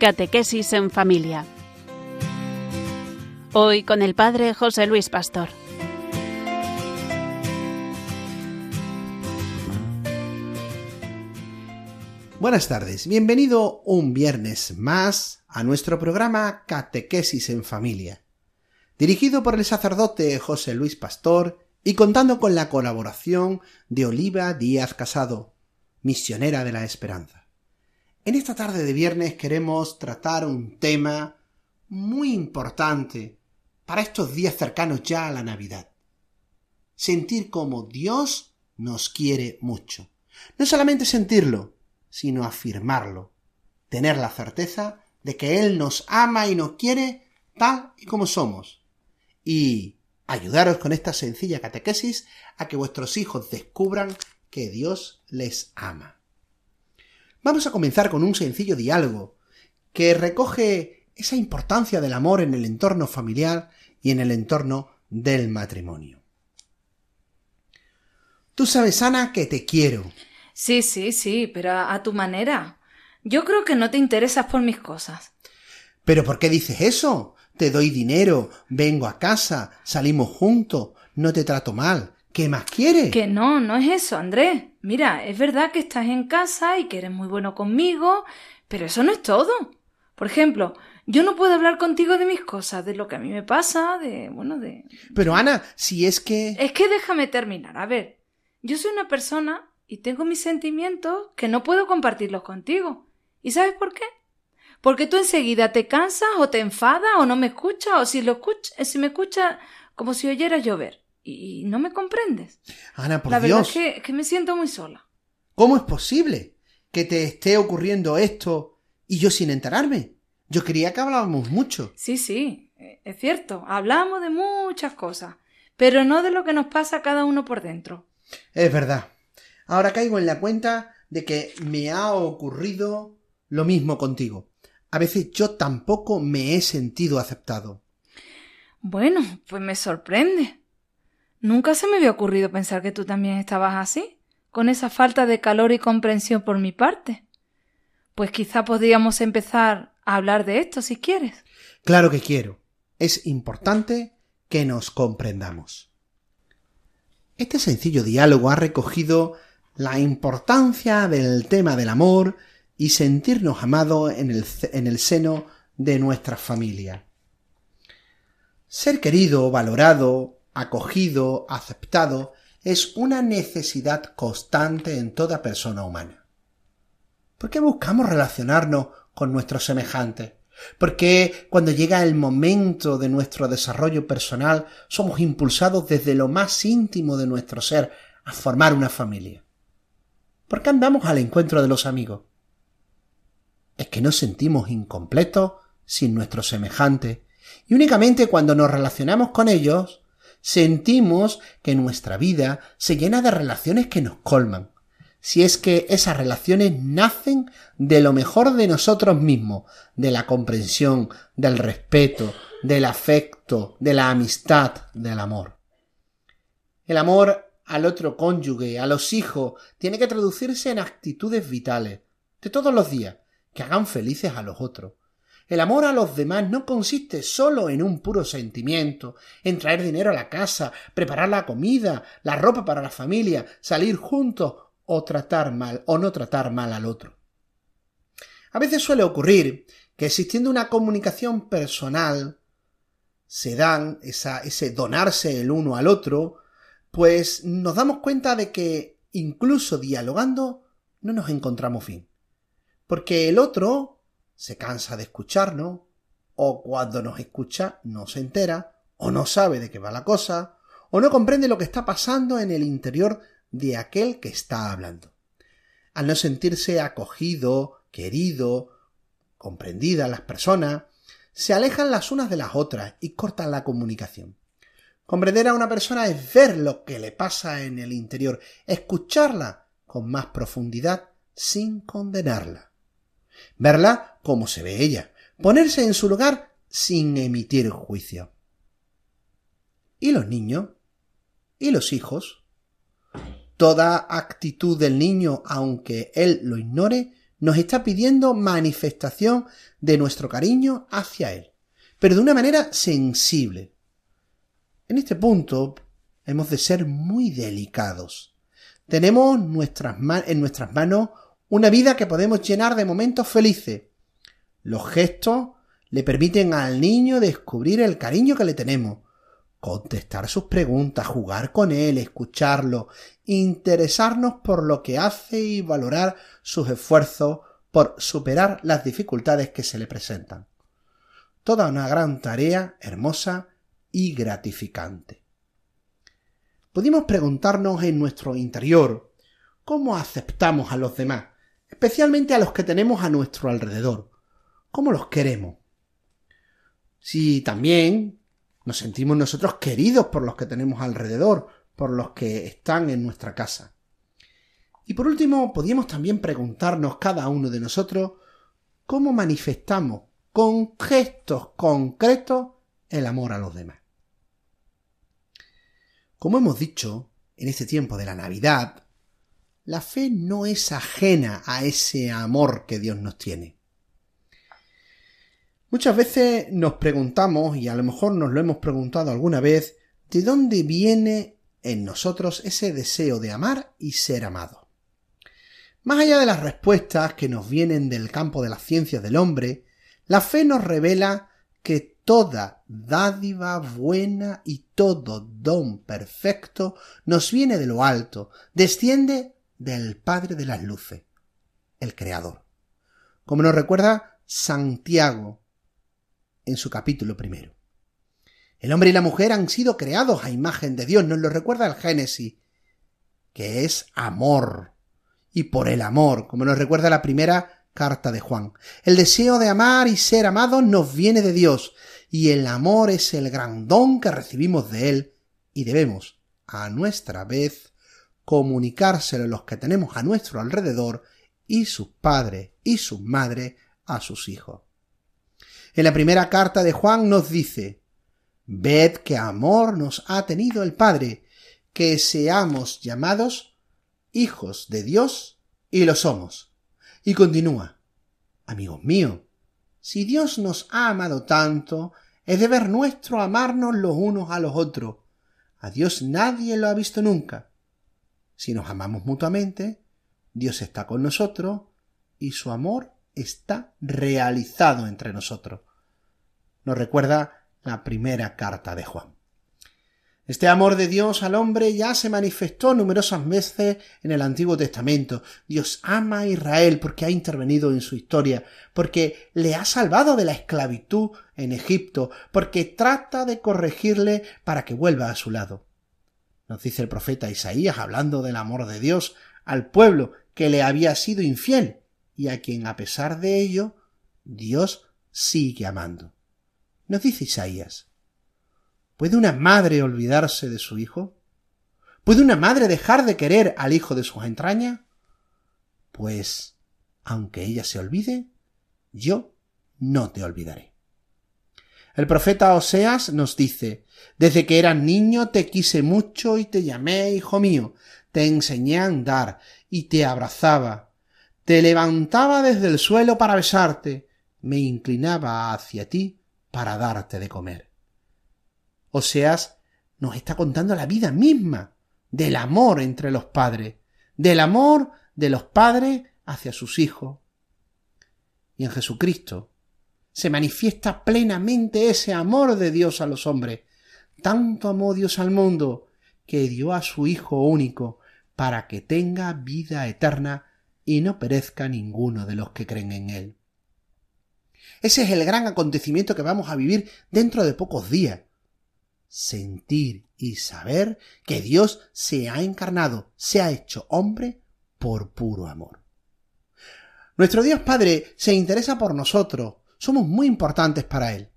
Catequesis en familia. Hoy con el Padre José Luis Pastor. Buenas tardes, bienvenido un viernes más a nuestro programa Catequesis en familia, dirigido por el sacerdote José Luis Pastor y contando con la colaboración de Oliva Díaz Casado, misionera de la esperanza. En esta tarde de viernes queremos tratar un tema muy importante para estos días cercanos ya a la Navidad. Sentir como Dios nos quiere mucho. No solamente sentirlo, sino afirmarlo, tener la certeza de que Él nos ama y nos quiere tal y como somos, y ayudaros con esta sencilla catequesis a que vuestros hijos descubran que Dios les ama. Vamos a comenzar con un sencillo diálogo que recoge esa importancia del amor en el entorno familiar y en el entorno del matrimonio. Tú sabes, Ana, que te quiero. Sí, sí, sí, pero a, tu manera. Yo creo que no te interesas por mis cosas. ¿Pero por qué dices eso? Te doy dinero, vengo a casa, salimos juntos, no te trato mal. ¿Qué más quieres? Que no, no es eso, Andrés. Mira, es verdad que estás en casa y que eres muy bueno conmigo, pero eso no es todo. Por ejemplo, yo no puedo hablar contigo de mis cosas, de lo que a mí me pasa, de, bueno, de... Pero Ana, si es que... Es que déjame terminar. A ver, yo soy una persona y tengo mis sentimientos que no puedo compartirlos contigo. ¿Y sabes por qué? Porque tú enseguida te cansas o te enfadas o no me escuchas o si lo escuchas, si me escuchas como si oyeras llover y no me comprendes. Ana, por La Dios. verdad es que, que me siento muy sola. ¿Cómo es posible que te esté ocurriendo esto y yo sin enterarme? Yo creía que hablábamos mucho. Sí, sí, eh, es cierto, hablamos de muchas cosas, pero no de lo que nos pasa a cada uno por dentro. Es verdad. Ahora caigo en la cuenta de que me ha ocurrido lo mismo contigo. A veces yo tampoco me he sentido aceptado. Bueno, pues me sorprende. Nunca se me había ocurrido pensar que tú también estabas así, con esa falta de calor y comprensión por mi parte. Pues quizá podríamos empezar a hablar de esto si quieres. Claro que quiero. Es importante que nos comprendamos. Este sencillo diálogo ha recogido la importancia del tema del amor y sentirnos amados en el, en el seno de nuestra familia. Ser querido, valorado, acogido, aceptado, es una necesidad constante en toda persona humana. ¿Por qué buscamos relacionarnos con nuestros semejantes? Porque cuando llega el momento de nuestro desarrollo personal somos impulsados desde lo más íntimo de nuestro ser a formar una familia. ¿Por qué andamos al encuentro de los amigos? Es que nos sentimos incompletos sin nuestros semejantes y únicamente cuando nos relacionamos con ellos sentimos que nuestra vida se llena de relaciones que nos colman, si es que esas relaciones nacen de lo mejor de nosotros mismos, de la comprensión, del respeto, del afecto, de la amistad, del amor. El amor al otro cónyuge, a los hijos, tiene que traducirse en actitudes vitales, de todos los días, que hagan felices a los otros. El amor a los demás no consiste solo en un puro sentimiento, en traer dinero a la casa, preparar la comida, la ropa para la familia, salir juntos o tratar mal o no tratar mal al otro. A veces suele ocurrir que existiendo una comunicación personal se dan ese donarse el uno al otro, pues nos damos cuenta de que incluso dialogando no nos encontramos fin. Porque el otro se cansa de escucharnos, o cuando nos escucha no se entera, o no sabe de qué va la cosa, o no comprende lo que está pasando en el interior de aquel que está hablando. Al no sentirse acogido, querido, comprendida las personas, se alejan las unas de las otras y cortan la comunicación. Comprender a una persona es ver lo que le pasa en el interior, escucharla con más profundidad sin condenarla verla como se ve ella, ponerse en su lugar sin emitir juicio. ¿Y los niños? ¿Y los hijos? Toda actitud del niño, aunque él lo ignore, nos está pidiendo manifestación de nuestro cariño hacia Él, pero de una manera sensible. En este punto hemos de ser muy delicados. Tenemos nuestras en nuestras manos una vida que podemos llenar de momentos felices. Los gestos le permiten al niño descubrir el cariño que le tenemos, contestar sus preguntas, jugar con él, escucharlo, interesarnos por lo que hace y valorar sus esfuerzos por superar las dificultades que se le presentan. Toda una gran tarea hermosa y gratificante. Pudimos preguntarnos en nuestro interior cómo aceptamos a los demás, especialmente a los que tenemos a nuestro alrededor, cómo los queremos. Si también nos sentimos nosotros queridos por los que tenemos alrededor, por los que están en nuestra casa. Y por último, podíamos también preguntarnos cada uno de nosotros cómo manifestamos con gestos concretos el amor a los demás. Como hemos dicho, en este tiempo de la Navidad, la fe no es ajena a ese amor que Dios nos tiene. Muchas veces nos preguntamos, y a lo mejor nos lo hemos preguntado alguna vez, de dónde viene en nosotros ese deseo de amar y ser amado. Más allá de las respuestas que nos vienen del campo de las ciencias del hombre, la fe nos revela que toda dádiva buena y todo don perfecto nos viene de lo alto, desciende del Padre de las Luces, el Creador. Como nos recuerda Santiago en su capítulo primero. El hombre y la mujer han sido creados a imagen de Dios, nos lo recuerda el Génesis, que es amor, y por el amor, como nos recuerda la primera carta de Juan. El deseo de amar y ser amados nos viene de Dios, y el amor es el gran don que recibimos de Él, y debemos, a nuestra vez, comunicárselo los que tenemos a nuestro alrededor, y sus padres y sus madres a sus hijos. En la primera carta de Juan nos dice, Ved qué amor nos ha tenido el Padre, que seamos llamados hijos de Dios y lo somos. Y continúa, amigos míos, si Dios nos ha amado tanto, es deber nuestro amarnos los unos a los otros. A Dios nadie lo ha visto nunca. Si nos amamos mutuamente, Dios está con nosotros y su amor está realizado entre nosotros. Nos recuerda la primera carta de Juan. Este amor de Dios al hombre ya se manifestó numerosas veces en el Antiguo Testamento. Dios ama a Israel porque ha intervenido en su historia, porque le ha salvado de la esclavitud en Egipto, porque trata de corregirle para que vuelva a su lado. Nos dice el profeta Isaías, hablando del amor de Dios al pueblo que le había sido infiel y a quien a pesar de ello Dios sigue amando. Nos dice Isaías, ¿puede una madre olvidarse de su hijo? ¿Puede una madre dejar de querer al hijo de sus entrañas? Pues, aunque ella se olvide, yo no te olvidaré. El profeta Oseas nos dice, desde que eras niño te quise mucho y te llamé hijo mío, te enseñé a andar y te abrazaba, te levantaba desde el suelo para besarte, me inclinaba hacia ti para darte de comer. Oseas nos está contando la vida misma del amor entre los padres, del amor de los padres hacia sus hijos. Y en Jesucristo se manifiesta plenamente ese amor de Dios a los hombres. Tanto amó Dios al mundo que dio a su Hijo único para que tenga vida eterna y no perezca ninguno de los que creen en él. Ese es el gran acontecimiento que vamos a vivir dentro de pocos días. Sentir y saber que Dios se ha encarnado, se ha hecho hombre por puro amor. Nuestro Dios Padre se interesa por nosotros, somos muy importantes para Él.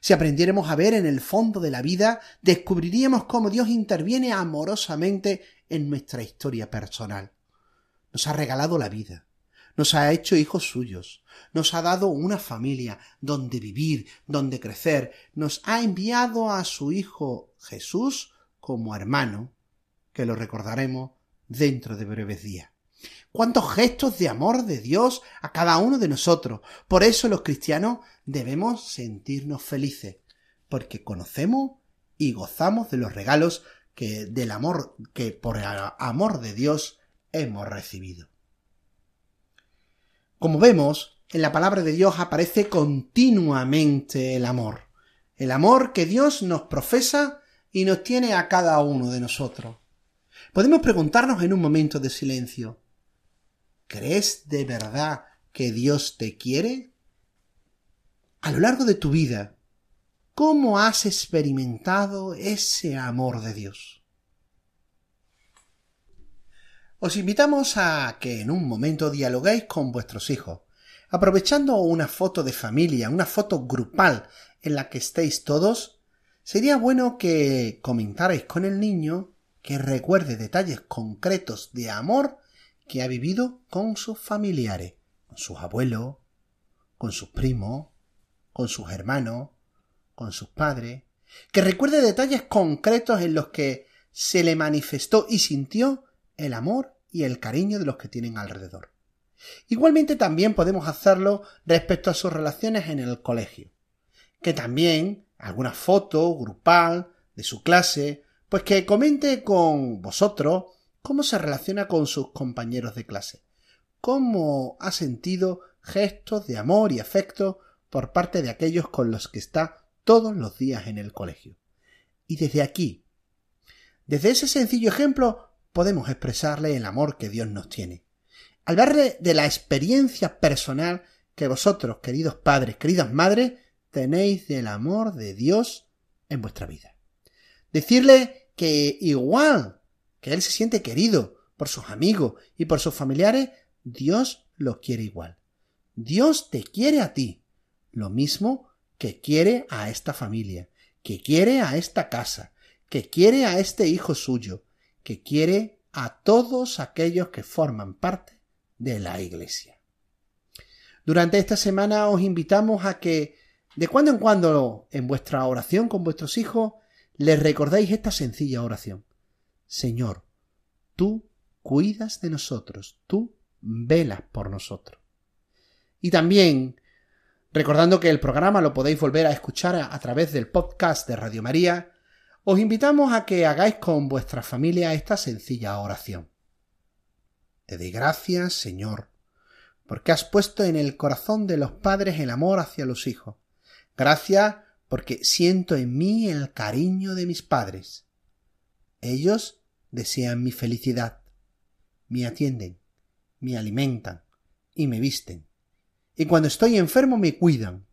Si aprendiéramos a ver en el fondo de la vida, descubriríamos cómo Dios interviene amorosamente en nuestra historia personal nos ha regalado la vida, nos ha hecho hijos suyos, nos ha dado una familia donde vivir, donde crecer, nos ha enviado a su Hijo Jesús como hermano, que lo recordaremos dentro de breves días. Cuántos gestos de amor de Dios a cada uno de nosotros. Por eso los cristianos debemos sentirnos felices, porque conocemos y gozamos de los regalos que del amor que por amor de Dios hemos recibido. Como vemos, en la palabra de Dios aparece continuamente el amor, el amor que Dios nos profesa y nos tiene a cada uno de nosotros. Podemos preguntarnos en un momento de silencio, ¿crees de verdad que Dios te quiere? A lo largo de tu vida, ¿cómo has experimentado ese amor de Dios? Os invitamos a que en un momento dialoguéis con vuestros hijos, aprovechando una foto de familia, una foto grupal en la que estéis todos, sería bueno que comentarais con el niño que recuerde detalles concretos de amor que ha vivido con sus familiares, con sus abuelos, con sus primos, con sus hermanos, con sus padres, que recuerde detalles concretos en los que se le manifestó y sintió el amor y el cariño de los que tienen alrededor. Igualmente también podemos hacerlo respecto a sus relaciones en el colegio, que también alguna foto grupal de su clase pues que comente con vosotros cómo se relaciona con sus compañeros de clase, cómo ha sentido gestos de amor y afecto por parte de aquellos con los que está todos los días en el colegio. Y desde aquí, desde ese sencillo ejemplo, podemos expresarle el amor que Dios nos tiene. Al de la experiencia personal que vosotros, queridos padres, queridas madres, tenéis del amor de Dios en vuestra vida. Decirle que igual que él se siente querido por sus amigos y por sus familiares, Dios lo quiere igual. Dios te quiere a ti, lo mismo que quiere a esta familia, que quiere a esta casa, que quiere a este hijo suyo, que quiere a todos aquellos que forman parte de la Iglesia. Durante esta semana os invitamos a que de cuando en cuando en vuestra oración con vuestros hijos les recordéis esta sencilla oración. Señor, tú cuidas de nosotros, tú velas por nosotros. Y también, recordando que el programa lo podéis volver a escuchar a, través del podcast de Radio María, os invitamos a que hagáis con vuestra familia esta sencilla oración. Te doy gracias, Señor, porque has puesto en el corazón de los padres el amor hacia los hijos. Gracias porque siento en mí el cariño de mis padres. Ellos desean mi felicidad, me atienden, me alimentan y me visten. Y cuando estoy enfermo me cuidan.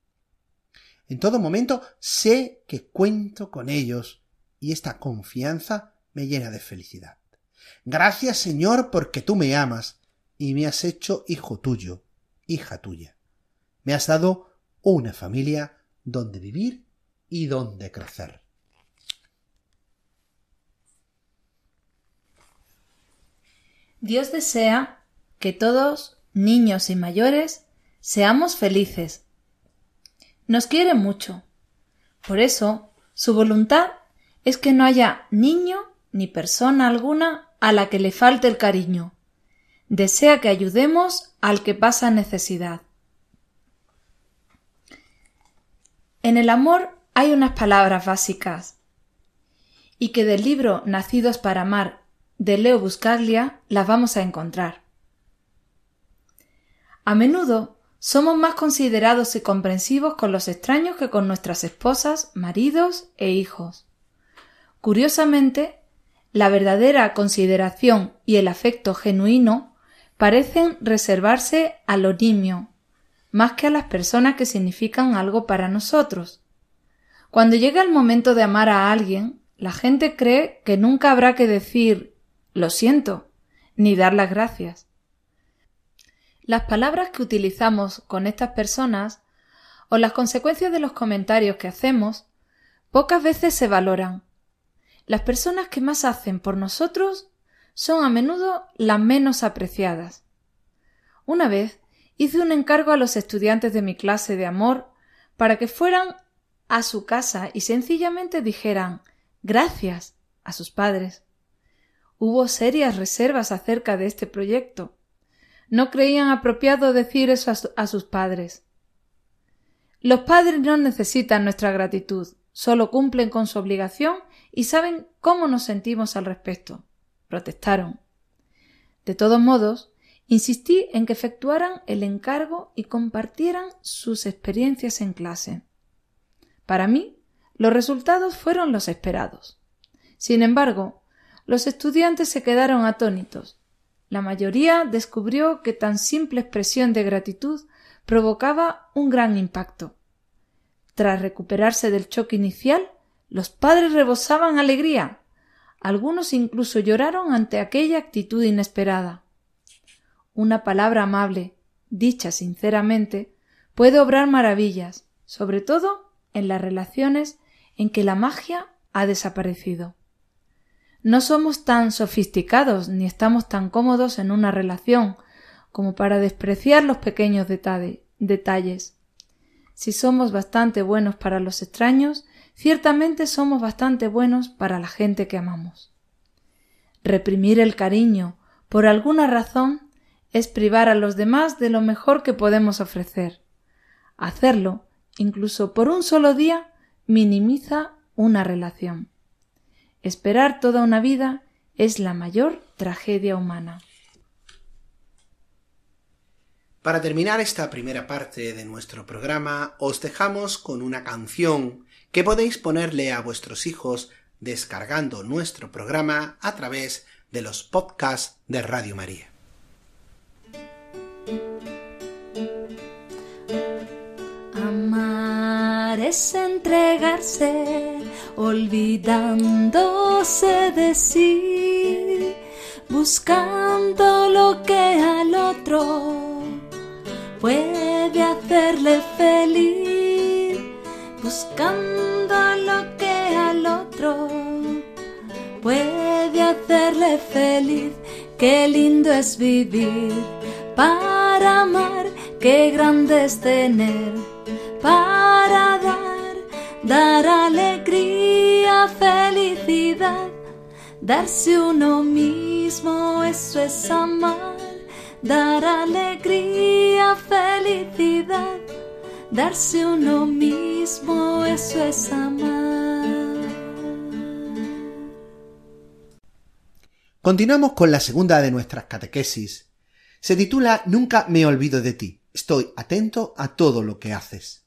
En todo momento sé que cuento con ellos y esta confianza me llena de felicidad. Gracias Señor porque tú me amas y me has hecho hijo tuyo, hija tuya. Me has dado una familia donde vivir y dónde crecer. Dios desea que todos, niños y mayores, seamos felices. Nos quiere mucho. Por eso, su voluntad es que no haya niño ni persona alguna a la que le falte el cariño. Desea que ayudemos al que pasa necesidad. En el amor hay unas palabras básicas y que del libro Nacidos para Amar de Leo Buscaglia las vamos a encontrar. A menudo somos más considerados y comprensivos con los extraños que con nuestras esposas, maridos e hijos. Curiosamente, la verdadera consideración y el afecto genuino parecen reservarse a lo nimio, más que a las personas que significan algo para nosotros. Cuando llega el momento de amar a alguien, la gente cree que nunca habrá que decir lo siento, ni dar las gracias. Las palabras que utilizamos con estas personas o las consecuencias de los comentarios que hacemos pocas veces se valoran. Las personas que más hacen por nosotros son a menudo las menos apreciadas. Una vez hice un encargo a los estudiantes de mi clase de amor para que fueran a su casa y sencillamente dijeran gracias a sus padres. Hubo serias reservas acerca de este proyecto. No creían apropiado decir eso a, sus padres. Los padres no necesitan nuestra gratitud, solo cumplen con su obligación y saben cómo nos sentimos al respecto. Protestaron. De todos modos, insistí en que efectuaran el encargo y compartieran sus experiencias en clase. Para mí, los resultados fueron los esperados. Sin embargo, los estudiantes se quedaron atónitos. La mayoría descubrió que tan simple expresión de gratitud provocaba un gran impacto. Tras recuperarse del choque inicial, los padres rebosaban alegría. Algunos incluso lloraron ante aquella actitud inesperada. Una palabra amable, dicha sinceramente, puede obrar maravillas, sobre todo en las relaciones en que la magia ha desaparecido. No somos tan sofisticados ni estamos tan cómodos en una relación como para despreciar los pequeños detalles. Si somos bastante buenos para los extraños, ciertamente somos bastante buenos para la gente que amamos. Reprimir el cariño por alguna razón es privar a los demás de lo mejor que podemos ofrecer. Hacerlo, incluso por un solo día, minimiza una relación. Esperar toda una vida es la mayor tragedia humana. Para terminar esta primera parte de nuestro programa, os dejamos con una canción que podéis ponerle a vuestros hijos descargando nuestro programa a través de los podcasts de Radio María. Amar es entregarse olvidándose de sí, buscando lo que al otro puede hacerle feliz, buscando lo que al otro puede hacerle feliz. Qué lindo es vivir para amar, qué grande es tener para dar dar alegría, felicidad, darse uno mismo, eso es amar, dar alegría, felicidad, darse uno mismo, eso es amar. Continuamos con la segunda de nuestras catequesis. Se titula Nunca me olvido de ti. Estoy atento a todo lo que haces.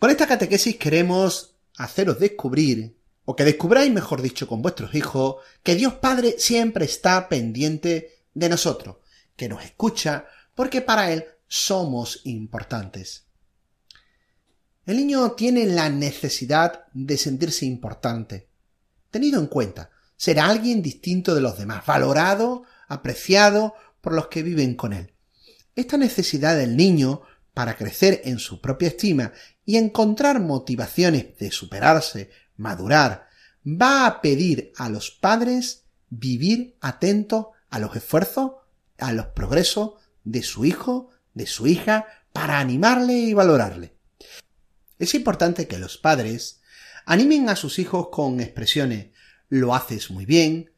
Con esta catequesis queremos haceros descubrir, o que descubráis, mejor dicho, con vuestros hijos, que Dios Padre siempre está pendiente de nosotros, que nos escucha, porque para Él somos importantes. El niño tiene la necesidad de sentirse importante. Tenido en cuenta, será alguien distinto de los demás, valorado, apreciado por los que viven con él. Esta necesidad del niño para crecer en su propia estima y encontrar motivaciones de superarse, madurar, va a pedir a los padres vivir atentos a los esfuerzos, a los progresos de su hijo, de su hija, para animarle y valorarle. Es importante que los padres animen a sus hijos con expresiones lo haces muy bien,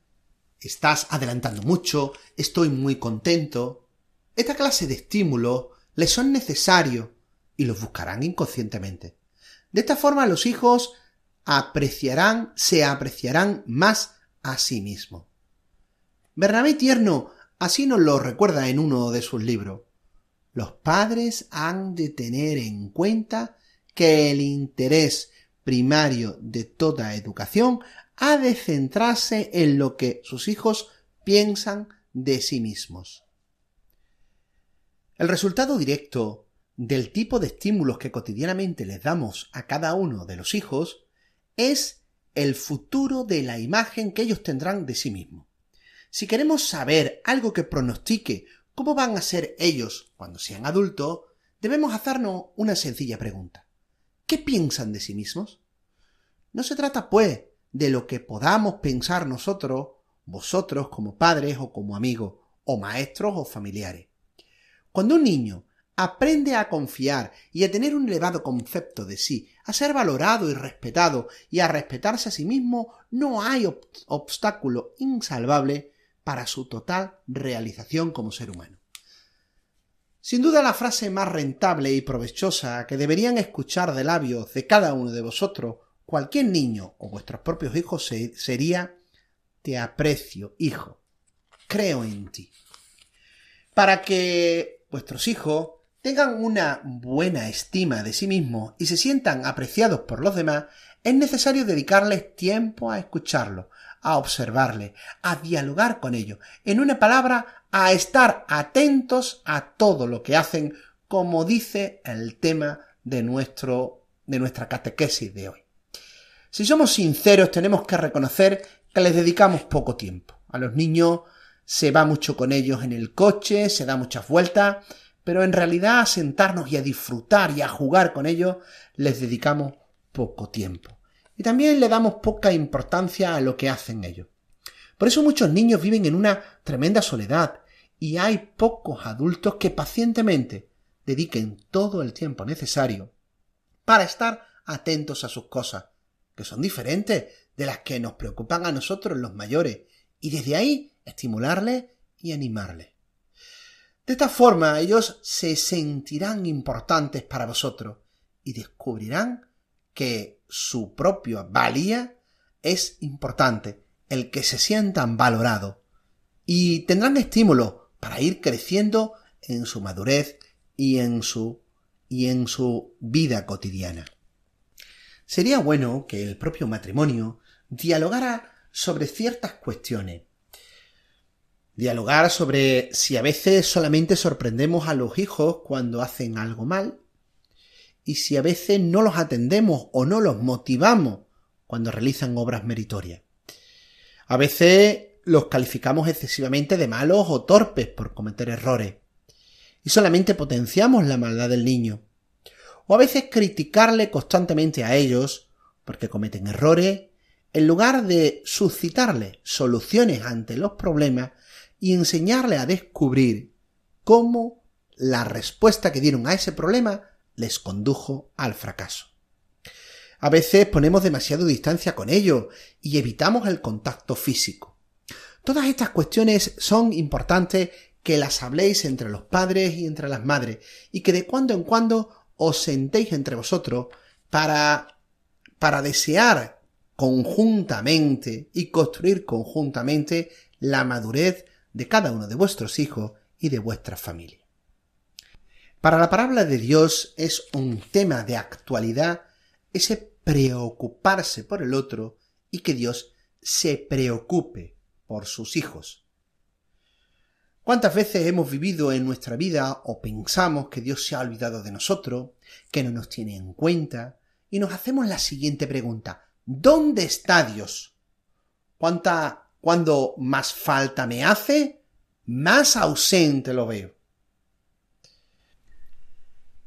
estás adelantando mucho, estoy muy contento. Esta clase de estímulos les son necesarios y los buscarán inconscientemente. De esta forma los hijos apreciarán, se apreciarán más a sí mismos. Bernabé Tierno así nos lo recuerda en uno de sus libros. Los padres han de tener en cuenta que el interés primario de toda educación ha de centrarse en lo que sus hijos piensan de sí mismos. El resultado directo del tipo de estímulos que cotidianamente les damos a cada uno de los hijos es el futuro de la imagen que ellos tendrán de sí mismos. Si queremos saber algo que pronostique cómo van a ser ellos cuando sean adultos, debemos hacernos una sencilla pregunta. ¿Qué piensan de sí mismos? No se trata, pues, de lo que podamos pensar nosotros, vosotros como padres o como amigos, o maestros o familiares. Cuando un niño aprende a confiar y a tener un elevado concepto de sí a ser valorado y respetado y a respetarse a sí mismo, no hay obstáculo insalvable para su total realización como ser humano. Sin duda la frase más rentable y provechosa que deberían escuchar de labios de cada uno de vosotros, cualquier niño o vuestros propios hijos, sería Te aprecio, hijo, creo en ti. Para que vuestros hijos tengan una buena estima de sí mismos y se sientan apreciados por los demás, es necesario dedicarles tiempo a escucharlos, a observarles, a dialogar con ellos, en una palabra, a estar atentos a todo lo que hacen, como dice el tema de nuestro de nuestra catequesis de hoy. Si somos sinceros, tenemos que reconocer que les dedicamos poco tiempo. A los niños se va mucho con ellos en el coche, se da muchas vueltas, pero en realidad a sentarnos y a disfrutar y a jugar con ellos les dedicamos poco tiempo. Y también le damos poca importancia a lo que hacen ellos. Por eso muchos niños viven en una tremenda soledad y hay pocos adultos que pacientemente dediquen todo el tiempo necesario para estar atentos a sus cosas, que son diferentes de las que nos preocupan a nosotros los mayores, y desde ahí estimularles y animarles. De esta forma ellos se sentirán importantes para vosotros y descubrirán que su propia valía es importante, el que se sientan valorados y tendrán estímulo para ir creciendo en su madurez y en su y en su vida cotidiana. Sería bueno que el propio matrimonio dialogara sobre ciertas cuestiones Dialogar sobre si a veces solamente sorprendemos a los hijos cuando hacen algo mal y si a veces no los atendemos o no los motivamos cuando realizan obras meritorias. A veces los calificamos excesivamente de malos o torpes por cometer errores y solamente potenciamos la maldad del niño. O a veces criticarle constantemente a ellos porque cometen errores en lugar de suscitarle soluciones ante los problemas y enseñarle a descubrir cómo la respuesta que dieron a ese problema les condujo al fracaso. A veces ponemos demasiado distancia con ellos y evitamos el contacto físico. Todas estas cuestiones son importantes que las habléis entre los padres y entre las madres y que de cuando en cuando os sentéis entre vosotros para para desear conjuntamente y construir conjuntamente la madurez de cada uno de vuestros hijos y de vuestra familia. Para la palabra de Dios es un tema de actualidad ese preocuparse por el otro y que Dios se preocupe por sus hijos. ¿Cuántas veces hemos vivido en nuestra vida o pensamos que Dios se ha olvidado de nosotros, que no nos tiene en cuenta, y nos hacemos la siguiente pregunta, ¿dónde está Dios? ¿Cuánta cuando más falta me hace, más ausente lo veo.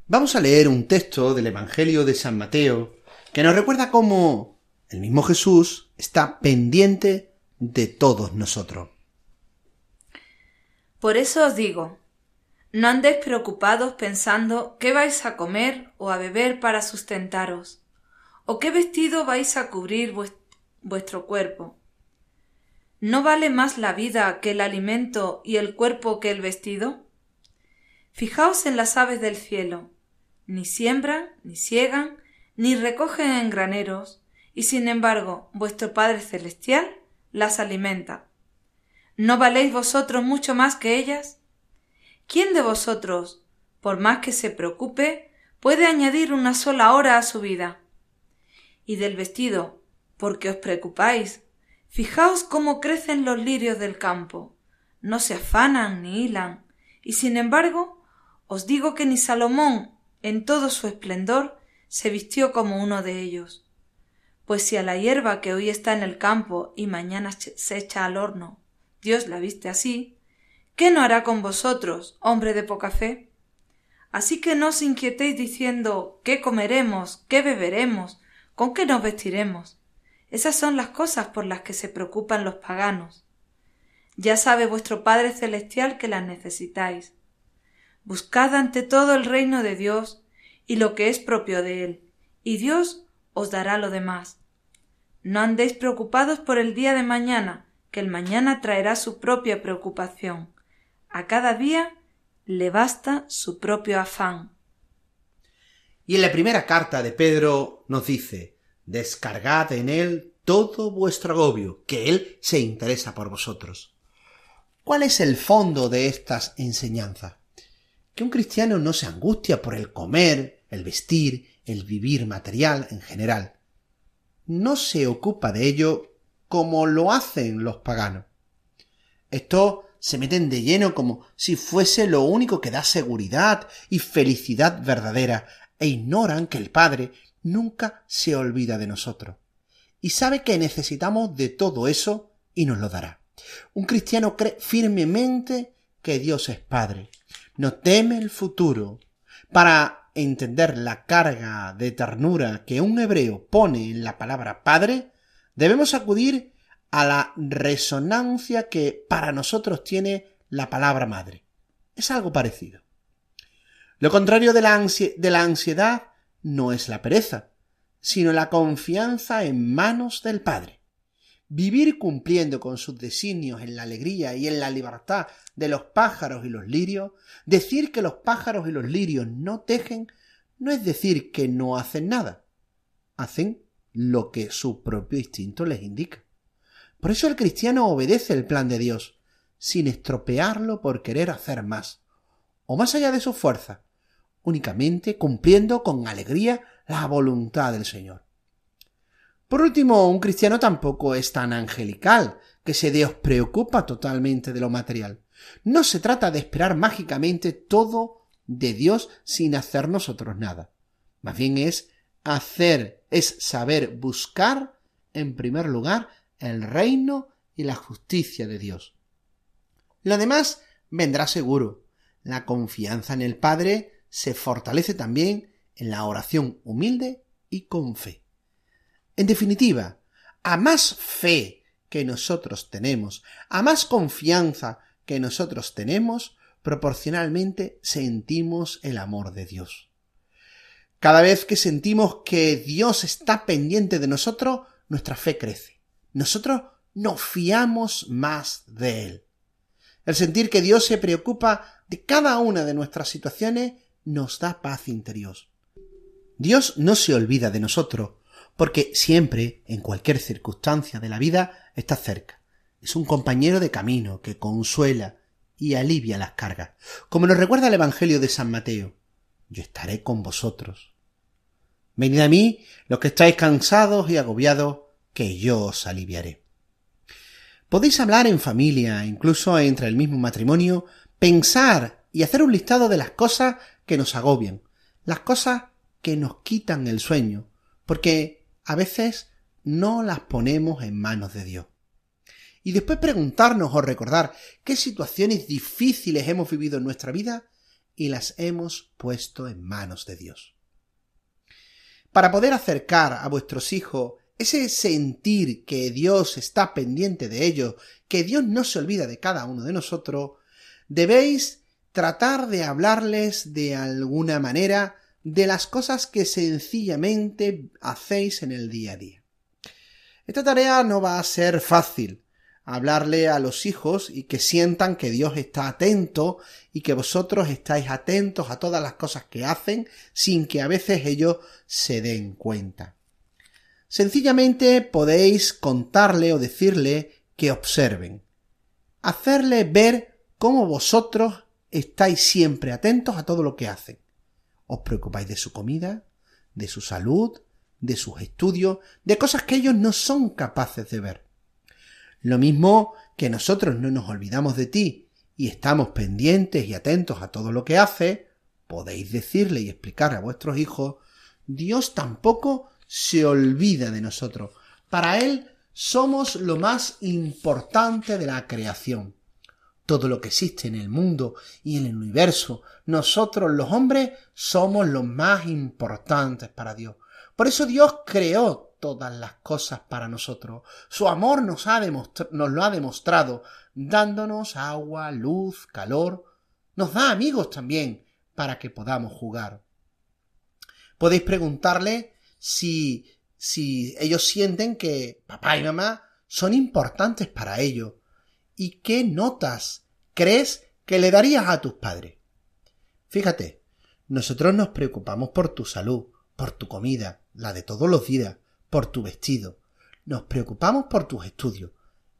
Vamos a leer un texto del Evangelio de San Mateo que nos recuerda cómo el mismo Jesús está pendiente de todos nosotros. Por eso os digo, no andéis preocupados pensando qué vais a comer o a beber para sustentaros, o qué vestido vais a cubrir vuestro cuerpo. ¿No vale más la vida que el alimento y el cuerpo que el vestido? Fijaos en las aves del cielo. Ni siembran, ni ciegan, ni recogen en graneros, y sin embargo vuestro Padre Celestial las alimenta. ¿No valéis vosotros mucho más que ellas? ¿Quién de vosotros, por más que se preocupe, puede añadir una sola hora a su vida? Y del vestido, porque os preocupáis, Fijaos cómo crecen los lirios del campo. No se afanan ni hilan. Y sin embargo, os digo que ni Salomón, en todo su esplendor, se vistió como uno de ellos. Pues si a la hierba que hoy está en el campo y mañana se echa al horno, Dios la viste así, ¿qué no hará con vosotros, hombre de poca fe? Así que no os inquietéis diciendo ¿qué comeremos? ¿qué beberemos? ¿con qué nos vestiremos? Esas son las cosas por las que se preocupan los paganos. Ya sabe vuestro Padre Celestial que las necesitáis. Buscad ante todo el reino de Dios y lo que es propio de él, y Dios os dará lo demás. No andéis preocupados por el día de mañana, que el mañana traerá su propia preocupación. A cada día le basta su propio afán. Y en la primera carta de Pedro nos dice, descargad en él todo vuestro agobio, que él se interesa por vosotros. ¿Cuál es el fondo de estas enseñanzas? Que un cristiano no se angustia por el comer, el vestir, el vivir material en general. No se ocupa de ello como lo hacen los paganos. Estos se meten de lleno como si fuese lo único que da seguridad y felicidad verdadera, e ignoran que el Padre nunca se olvida de nosotros, y sabe que necesitamos de todo eso y nos lo dará. Un cristiano cree firmemente que Dios es Padre, no teme el futuro. Para entender la carga de ternura que un hebreo pone en la palabra Padre, debemos acudir a la resonancia que para nosotros tiene la palabra madre. Es algo parecido. Lo contrario de la, ansiedad no es la pereza, sino la confianza en manos del Padre. Vivir cumpliendo con sus designios en la alegría y en la libertad de los pájaros y los lirios, decir que los pájaros y los lirios no tejen, no es decir que no hacen nada. Hacen lo que su propio instinto les indica. Por eso el cristiano obedece el plan de Dios, sin estropearlo por querer hacer más, o más allá de su fuerza, únicamente cumpliendo con alegría la voluntad del Señor. Por último, un cristiano tampoco es tan angelical, que se preocupa totalmente de lo material. No se trata de esperar mágicamente todo de Dios sin hacer nosotros nada. Más bien es hacer, es saber buscar, en primer lugar, el reino y la justicia de Dios. Lo demás vendrá seguro. La confianza en el Padre se fortalece también en la oración humilde y con fe. En definitiva, a más fe que nosotros tenemos, a más confianza que nosotros tenemos, proporcionalmente sentimos el amor de Dios. Cada vez que sentimos que Dios está pendiente de nosotros, nuestra fe crece nosotros nos fiamos más de Él. El sentir que Dios se preocupa de cada una de nuestras situaciones nos da paz interior. Dios no se olvida de nosotros, porque siempre, en cualquier circunstancia de la vida, está cerca. Es un compañero de camino que consuela y alivia las cargas, como nos recuerda el Evangelio de San Mateo. Yo estaré con vosotros. Venid a mí, los que estáis cansados y agobiados, que yo os aliviaré. Podéis hablar en familia, incluso entre el mismo matrimonio, pensar y hacer un listado de las cosas que nos agobian, las cosas que nos quitan el sueño, porque a veces no las ponemos en manos de Dios. Y después preguntarnos o recordar qué situaciones difíciles hemos vivido en nuestra vida y las hemos puesto en manos de Dios. Para poder acercar a vuestros hijos ese sentir que Dios está pendiente de ellos, que Dios no se olvida de cada uno de nosotros, debéis tratar de hablarles de alguna manera de las cosas que sencillamente hacéis en el día a día. Esta tarea no va a ser fácil, hablarle a los hijos y que sientan que Dios está atento y que vosotros estáis atentos a todas las cosas que hacen sin que a veces ellos se den cuenta. Sencillamente podéis contarle o decirle que observen. Hacerle ver cómo vosotros estáis siempre atentos a todo lo que hacen. Os preocupáis de su comida, de su salud, de sus estudios, de cosas que ellos no son capaces de ver. Lo mismo que nosotros no nos olvidamos de ti y estamos pendientes y atentos a todo lo que hace, podéis decirle y explicar a vuestros hijos, Dios tampoco se olvida de nosotros. Para Él somos lo más importante de la creación. Todo lo que existe en el mundo y en el universo, nosotros los hombres somos los más importantes para Dios. Por eso Dios creó todas las cosas para nosotros. Su amor nos, lo ha demostrado, dándonos agua, luz, calor. Nos da amigos también para que podamos jugar. Podéis preguntarle si, si ellos sienten que papá y mamá son importantes para ellos. ¿Y qué notas crees que le darías a tus padres? Fíjate, nosotros nos preocupamos por tu salud, por tu comida, la de todos los días, por tu vestido. Nos preocupamos por tus estudios.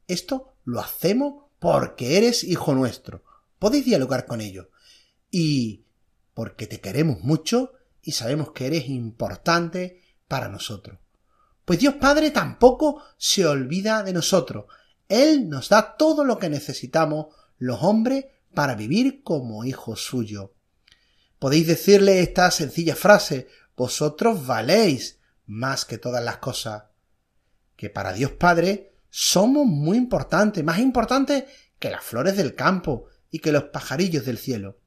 Esto lo hacemos porque eres hijo nuestro. Podéis dialogar con ellos. Y porque te queremos mucho y sabemos que eres importante para nosotros. Pues Dios Padre tampoco se olvida de nosotros. Él nos da todo lo que necesitamos los hombres para vivir como hijos suyos. Podéis decirle esta sencilla frase Vosotros valéis más que todas las cosas. Que para Dios Padre somos muy importantes, más importantes que las flores del campo y que los pajarillos del cielo.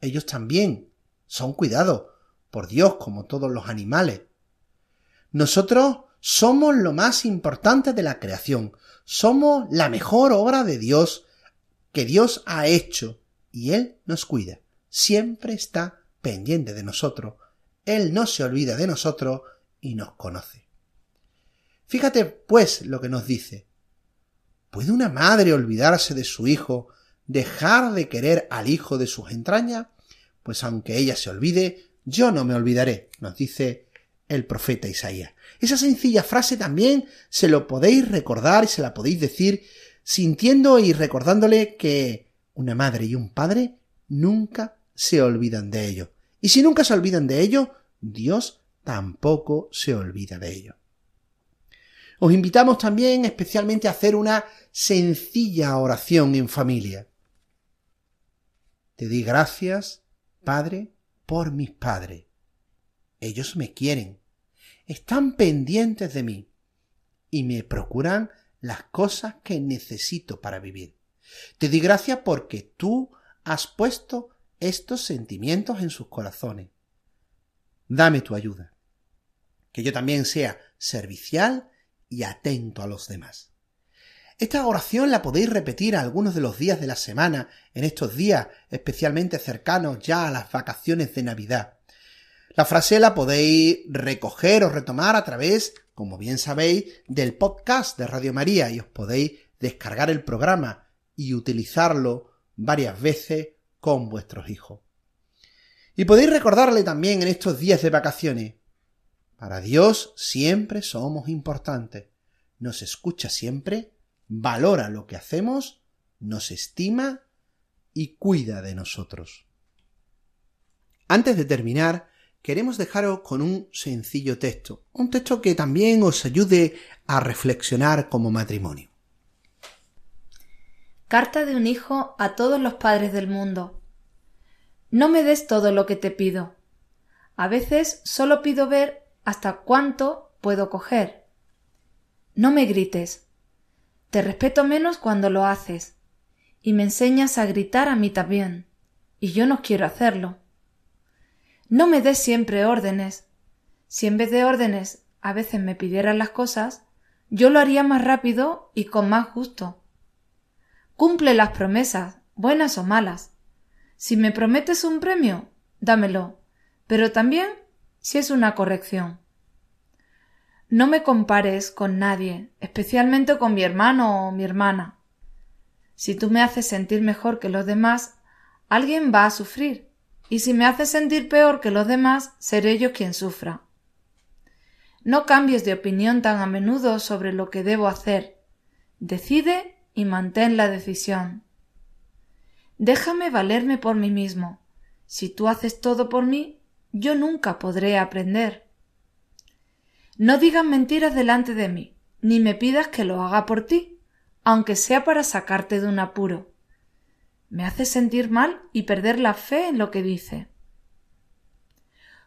Ellos también son cuidados por Dios como todos los animales. Nosotros somos lo más importante de la creación, somos la mejor obra de Dios que Dios ha hecho y Él nos cuida, siempre está pendiente de nosotros, Él no se olvida de nosotros y nos conoce. Fíjate, pues, lo que nos dice. ¿Puede una madre olvidarse de su hijo, dejar de querer al hijo de sus entrañas? Pues aunque ella se olvide, yo no me olvidaré, nos dice el profeta Isaías. Esa sencilla frase también se lo podéis recordar y se la podéis decir sintiendo y recordándole que una madre y un padre nunca se olvidan de ello. Y si nunca se olvidan de ello, Dios tampoco se olvida de ello. Os invitamos también especialmente a hacer una sencilla oración en familia. Te di gracias, Padre, por mis padres. Ellos me quieren, están pendientes de mí y me procuran las cosas que necesito para vivir. Te di gracias porque tú has puesto estos sentimientos en sus corazones. Dame tu ayuda. Que yo también sea servicial y atento a los demás. Esta oración la podéis repetir algunos de los días de la semana, en estos días especialmente cercanos ya a las vacaciones de Navidad. La frase la podéis recoger o retomar a través, como bien sabéis, del podcast de Radio María y os podéis descargar el programa y utilizarlo varias veces con vuestros hijos. Y podéis recordarle también en estos días de vacaciones, para Dios siempre somos importantes, nos escucha siempre, valora lo que hacemos, nos estima y cuida de nosotros. Antes de terminar, queremos dejaros con un sencillo texto, un texto que también os ayude a reflexionar como matrimonio. Carta de un hijo a todos los padres del mundo. No me des todo lo que te pido. A veces solo pido ver hasta cuánto puedo coger. No me grites. Te respeto menos cuando lo haces, y me enseñas a gritar a mí también, y yo no quiero hacerlo. No me des siempre órdenes. Si en vez de órdenes a veces me pidieran las cosas, yo lo haría más rápido y con más gusto. Cumple las promesas, buenas o malas. Si me prometes un premio, dámelo, pero también si es una corrección. No me compares con nadie, especialmente con mi hermano o mi hermana. Si tú me haces sentir mejor que los demás, alguien va a sufrir, y si me haces sentir peor que los demás, seré yo quien sufra. No cambies de opinión tan a menudo sobre lo que debo hacer. Decide y mantén la decisión. Déjame valerme por mí mismo. Si tú haces todo por mí, yo nunca podré aprender. No digas mentiras delante de mí, ni me pidas que lo haga por ti, aunque sea para sacarte de un apuro. Me hace sentir mal y perder la fe en lo que dice.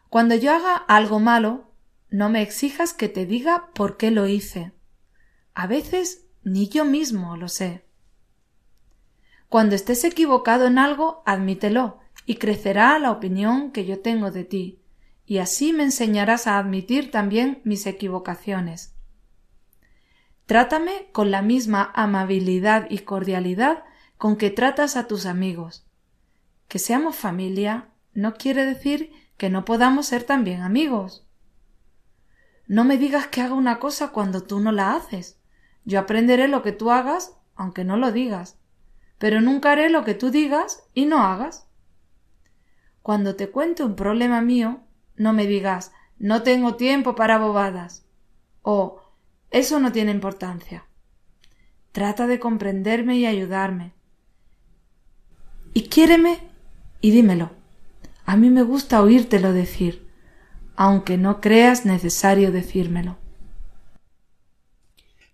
Cuando yo haga algo malo, no me exijas que te diga por qué lo hice. A veces ni yo mismo lo sé. Cuando estés equivocado en algo, admítelo, y crecerá la opinión que yo tengo de ti, y así me enseñarás a admitir también mis equivocaciones. Trátame con la misma amabilidad y cordialidad con que tratas a tus amigos. Que seamos familia no quiere decir que no podamos ser también amigos. no me digas que haga una cosa cuando tú no la haces. Yo aprenderé lo que tú hagas, aunque no lo digas, pero nunca haré lo que tú digas y no hagas. Cuando te cuente un problema mío, no me digas no tengo tiempo para bobadas o eso no tiene importancia. Trata de comprenderme y ayudarme. Y quiéreme y dímelo. A mí me gusta oírtelo decir, aunque no creas necesario decírmelo.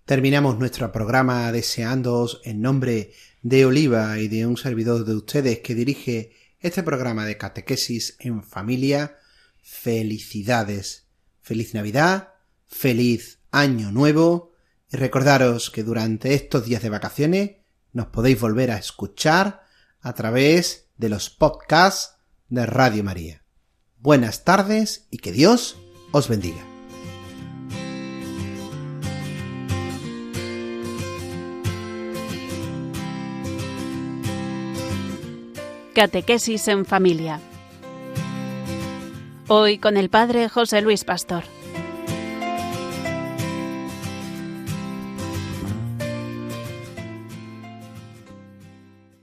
Terminamos nuestro programa deseándoos en nombre de Oliva y de un servidor de ustedes que dirige este programa de catequesis en familia. Felicidades. Feliz Navidad, feliz Año Nuevo y recordaros que durante estos días de vacaciones nos podéis volver a escuchar a través de los podcasts de Radio María. Buenas tardes y que Dios os bendiga. Catequesis en familia. Hoy con el Padre José Luis Pastor.